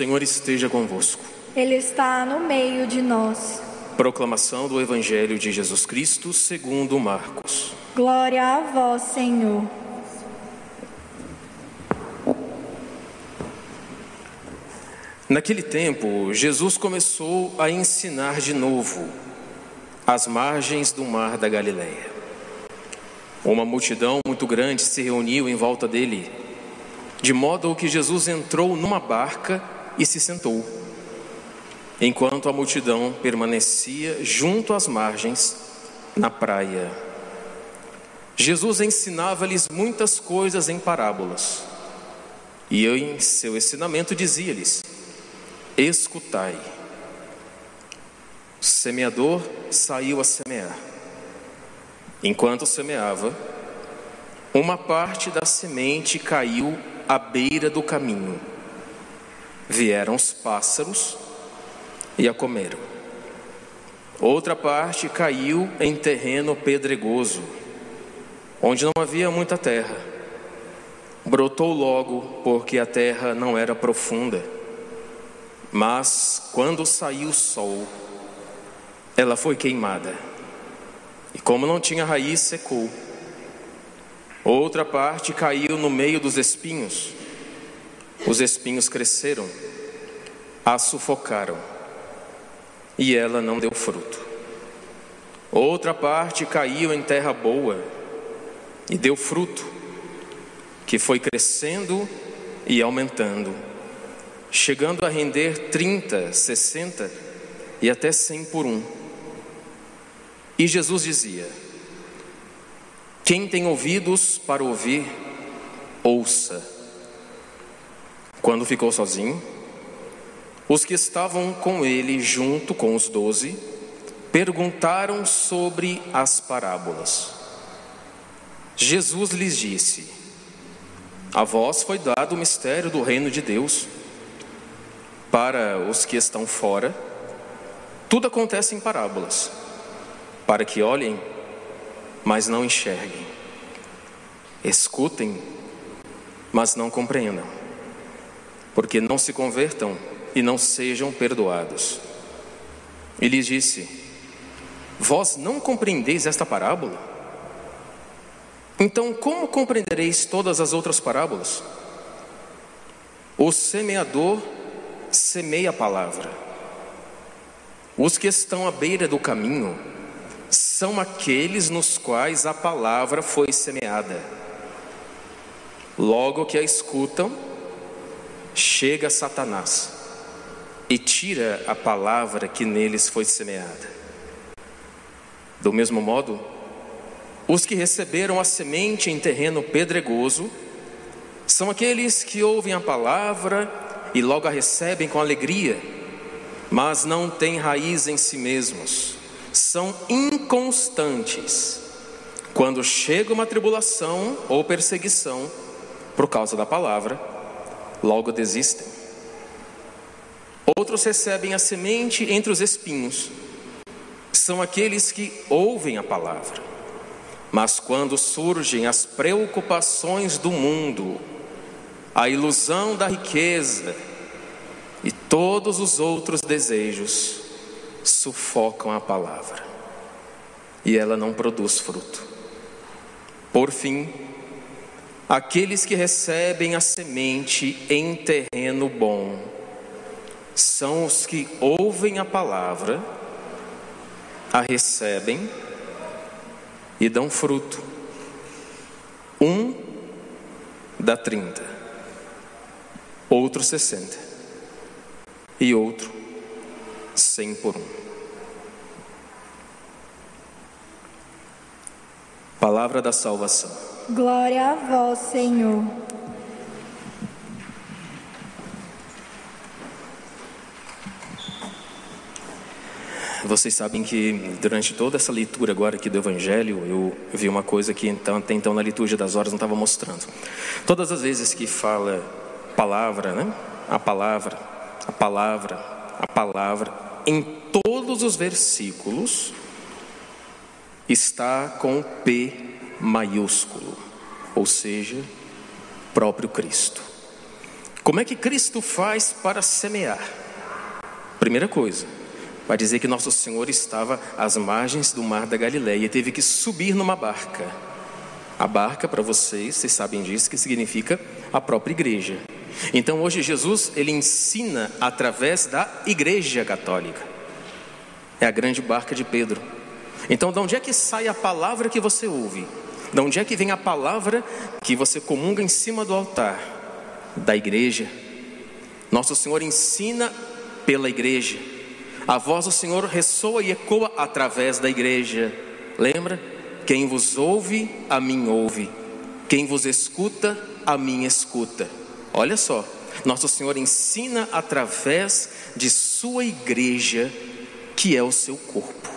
Senhor esteja convosco. Ele está no meio de nós. Proclamação do Evangelho de Jesus Cristo segundo Marcos. Glória a vós, Senhor. Naquele tempo, Jesus começou a ensinar de novo às margens do mar da Galileia. Uma multidão muito grande se reuniu em volta dele, de modo que Jesus entrou numa barca e se sentou, enquanto a multidão permanecia junto às margens, na praia. Jesus ensinava-lhes muitas coisas em parábolas, e em seu ensinamento dizia-lhes: Escutai. O semeador saiu a semear. Enquanto semeava, uma parte da semente caiu à beira do caminho. Vieram os pássaros e a comeram. Outra parte caiu em terreno pedregoso, onde não havia muita terra. Brotou logo, porque a terra não era profunda. Mas quando saiu o sol, ela foi queimada. E como não tinha raiz, secou. Outra parte caiu no meio dos espinhos. Os espinhos cresceram, a sufocaram, e ela não deu fruto. Outra parte caiu em terra boa e deu fruto, que foi crescendo e aumentando, chegando a render 30, 60 e até 100 por um. E Jesus dizia: quem tem ouvidos para ouvir, ouça. Quando ficou sozinho, os que estavam com ele, junto com os doze, perguntaram sobre as parábolas. Jesus lhes disse: A vós foi dado o mistério do reino de Deus. Para os que estão fora, tudo acontece em parábolas, para que olhem mas não enxerguem. Escutem, mas não compreendam. Porque não se convertam e não sejam perdoados. E lhes disse: Vós não compreendeis esta parábola? Então, como compreendereis todas as outras parábolas? O semeador semeia a palavra. Os que estão à beira do caminho são aqueles nos quais a palavra foi semeada. Logo que a escutam, chega Satanás e tira a palavra que neles foi semeada. Do mesmo modo, os que receberam a semente em terreno pedregoso são aqueles que ouvem a palavra e logo a recebem com alegria, mas não têm raiz em si mesmos são inconstantes. Quando chega uma tribulação ou perseguição por causa da palavra, logo desistem. Outros recebem a semente entre os espinhos. São aqueles que ouvem a palavra, mas quando surgem as preocupações do mundo, a ilusão da riqueza e todos os outros desejos, sufocam a palavra e ela não produz fruto. Por fim, aqueles que recebem a semente em terreno bom são os que ouvem a palavra, a recebem e dão fruto. Um dá trinta, outro sessenta e outro cem por um. Palavra da salvação. Glória a vós, Senhor. Vocês sabem que durante toda essa leitura agora aqui do Evangelho, eu vi uma coisa que então, até então na liturgia das horas não estava mostrando. Todas as vezes que fala palavra, né? A palavra, a palavra, a palavra, em todos os versículos, está com P maiúsculo, ou seja, próprio Cristo. Como é que Cristo faz para semear? Primeira coisa, vai dizer que Nosso Senhor estava às margens do mar da Galileia e teve que subir numa barca. A barca, para vocês, vocês sabem disso, que significa a própria igreja. Então hoje Jesus, ele ensina através da igreja católica. É a grande barca de Pedro. Então, de onde é que sai a palavra que você ouve? De onde é que vem a palavra que você comunga em cima do altar? Da igreja. Nosso Senhor ensina pela igreja. A voz do Senhor ressoa e ecoa através da igreja. Lembra? Quem vos ouve, a mim ouve. Quem vos escuta, a mim escuta. Olha só, nosso Senhor ensina através de sua igreja, que é o seu corpo.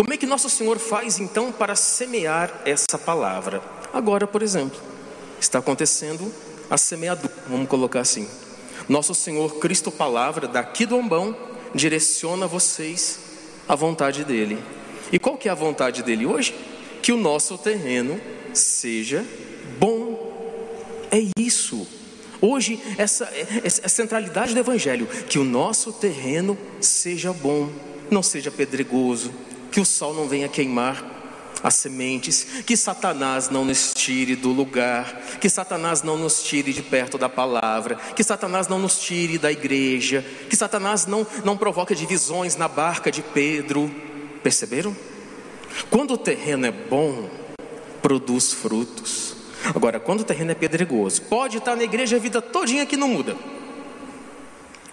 Como é que nosso Senhor faz então para semear essa palavra? Agora, por exemplo, está acontecendo a semeadura, vamos colocar assim. Nosso Senhor Cristo Palavra, daqui do Ombão, direciona vocês à vontade dele. E qual que é a vontade dele hoje? Que o nosso terreno seja bom. É isso. Hoje, essa é a centralidade do Evangelho: que o nosso terreno seja bom, não seja pedregoso, que o sol não venha queimar as sementes, que Satanás não nos tire do lugar, que Satanás não nos tire de perto da palavra, que Satanás não nos tire da igreja, que Satanás não, não provoque divisões na barca de Pedro. Perceberam? Quando o terreno é bom, produz frutos. Agora, quando o terreno é pedregoso, pode estar na igreja a vida todinha que não muda.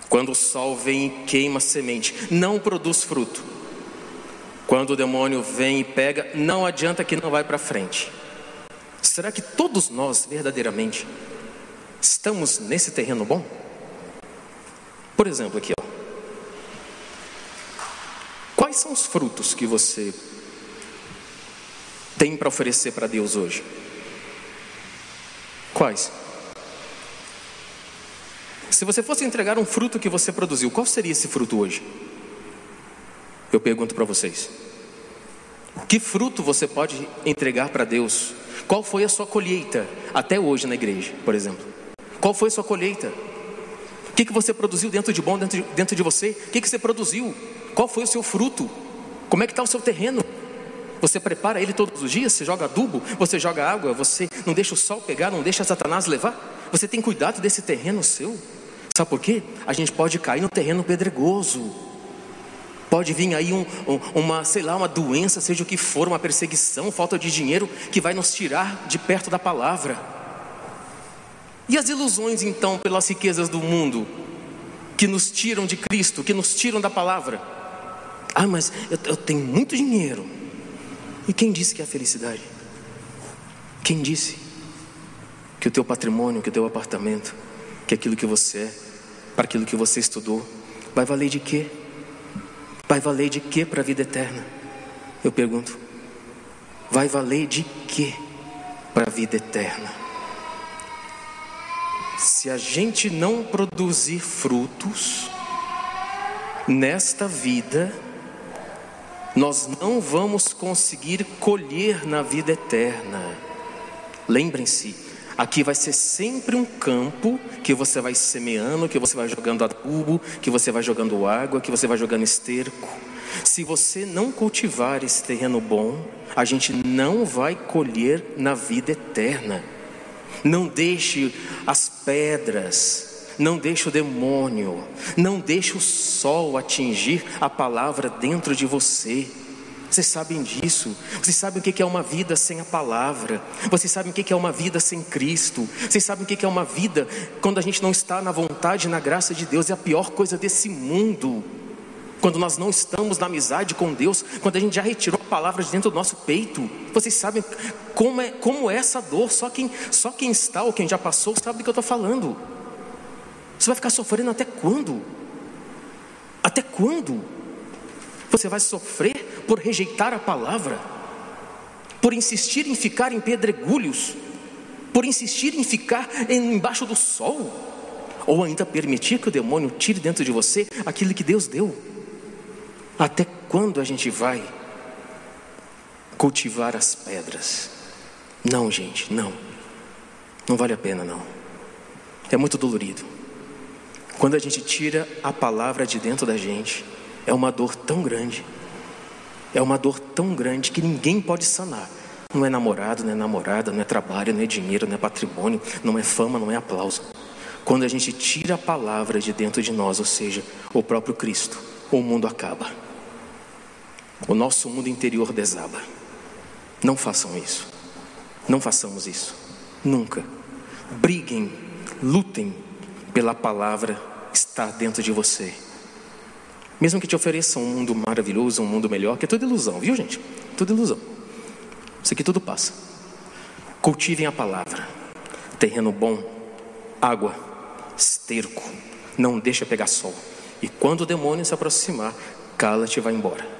Quando o sol vem e queima a semente, não produz fruto. Quando o demônio vem e pega, não adianta que não vai para frente. Será que todos nós verdadeiramente estamos nesse terreno bom? Por exemplo, aqui, ó. Quais são os frutos que você tem para oferecer para Deus hoje? Quais? Se você fosse entregar um fruto que você produziu, qual seria esse fruto hoje? Eu pergunto para vocês: que fruto você pode entregar para Deus? Qual foi a sua colheita até hoje na igreja, por exemplo? Qual foi a sua colheita? O que, que você produziu dentro de bom dentro de, dentro de você? O que, que você produziu? Qual foi o seu fruto? Como é que está o seu terreno? Você prepara ele todos os dias, você joga adubo, você joga água, você não deixa o sol pegar, não deixa Satanás levar. Você tem cuidado desse terreno seu. Sabe por quê? A gente pode cair no terreno pedregoso. Pode vir aí um, uma, sei lá, uma doença, seja o que for, uma perseguição, falta de dinheiro, que vai nos tirar de perto da palavra. E as ilusões, então, pelas riquezas do mundo, que nos tiram de Cristo, que nos tiram da palavra. Ah, mas eu, eu tenho muito dinheiro, e quem disse que é a felicidade? Quem disse que o teu patrimônio, que o teu apartamento, que aquilo que você é, para aquilo que você estudou, vai valer de quê? Vai valer de quê para a vida eterna? Eu pergunto. Vai valer de quê para a vida eterna? Se a gente não produzir frutos nesta vida, nós não vamos conseguir colher na vida eterna. Lembrem-se, aqui vai ser sempre um campo que você vai semeando, que você vai jogando adubo, que você vai jogando água, que você vai jogando esterco. Se você não cultivar esse terreno bom, a gente não vai colher na vida eterna. Não deixe as pedras, não deixe o demônio, não deixe o sol atingir a palavra dentro de você. Vocês sabem disso. Vocês sabem o que é uma vida sem a palavra. Vocês sabem o que é uma vida sem Cristo. Vocês sabem o que é uma vida quando a gente não está na vontade e na graça de Deus. É a pior coisa desse mundo. Quando nós não estamos na amizade com Deus, quando a gente já retirou a palavra de dentro do nosso peito. Vocês sabem como é, como é essa dor. Só quem, só quem está ou quem já passou sabe do que eu estou falando. Você vai ficar sofrendo até quando? Até quando? Você vai sofrer por rejeitar a palavra, por insistir em ficar em pedregulhos, por insistir em ficar embaixo do sol, ou ainda permitir que o demônio tire dentro de você aquilo que Deus deu. Até quando a gente vai cultivar as pedras? Não, gente, não. Não vale a pena, não. É muito dolorido. Quando a gente tira a palavra de dentro da gente, é uma dor tão grande, é uma dor tão grande que ninguém pode sanar. Não é namorado, não é namorada, não é trabalho, não é dinheiro, não é patrimônio, não é fama, não é aplauso. Quando a gente tira a palavra de dentro de nós, ou seja, o próprio Cristo, o mundo acaba. O nosso mundo interior desaba. Não façam isso. Não façamos isso. Nunca. Briguem, lutem pela palavra estar dentro de você. Mesmo que te ofereçam um mundo maravilhoso, um mundo melhor, que é tudo ilusão, viu gente? Tudo ilusão. Isso aqui tudo passa. Cultivem a palavra. Terreno bom, água, esterco. Não deixa pegar sol. E quando o demônio se aproximar, cala-te e vai embora.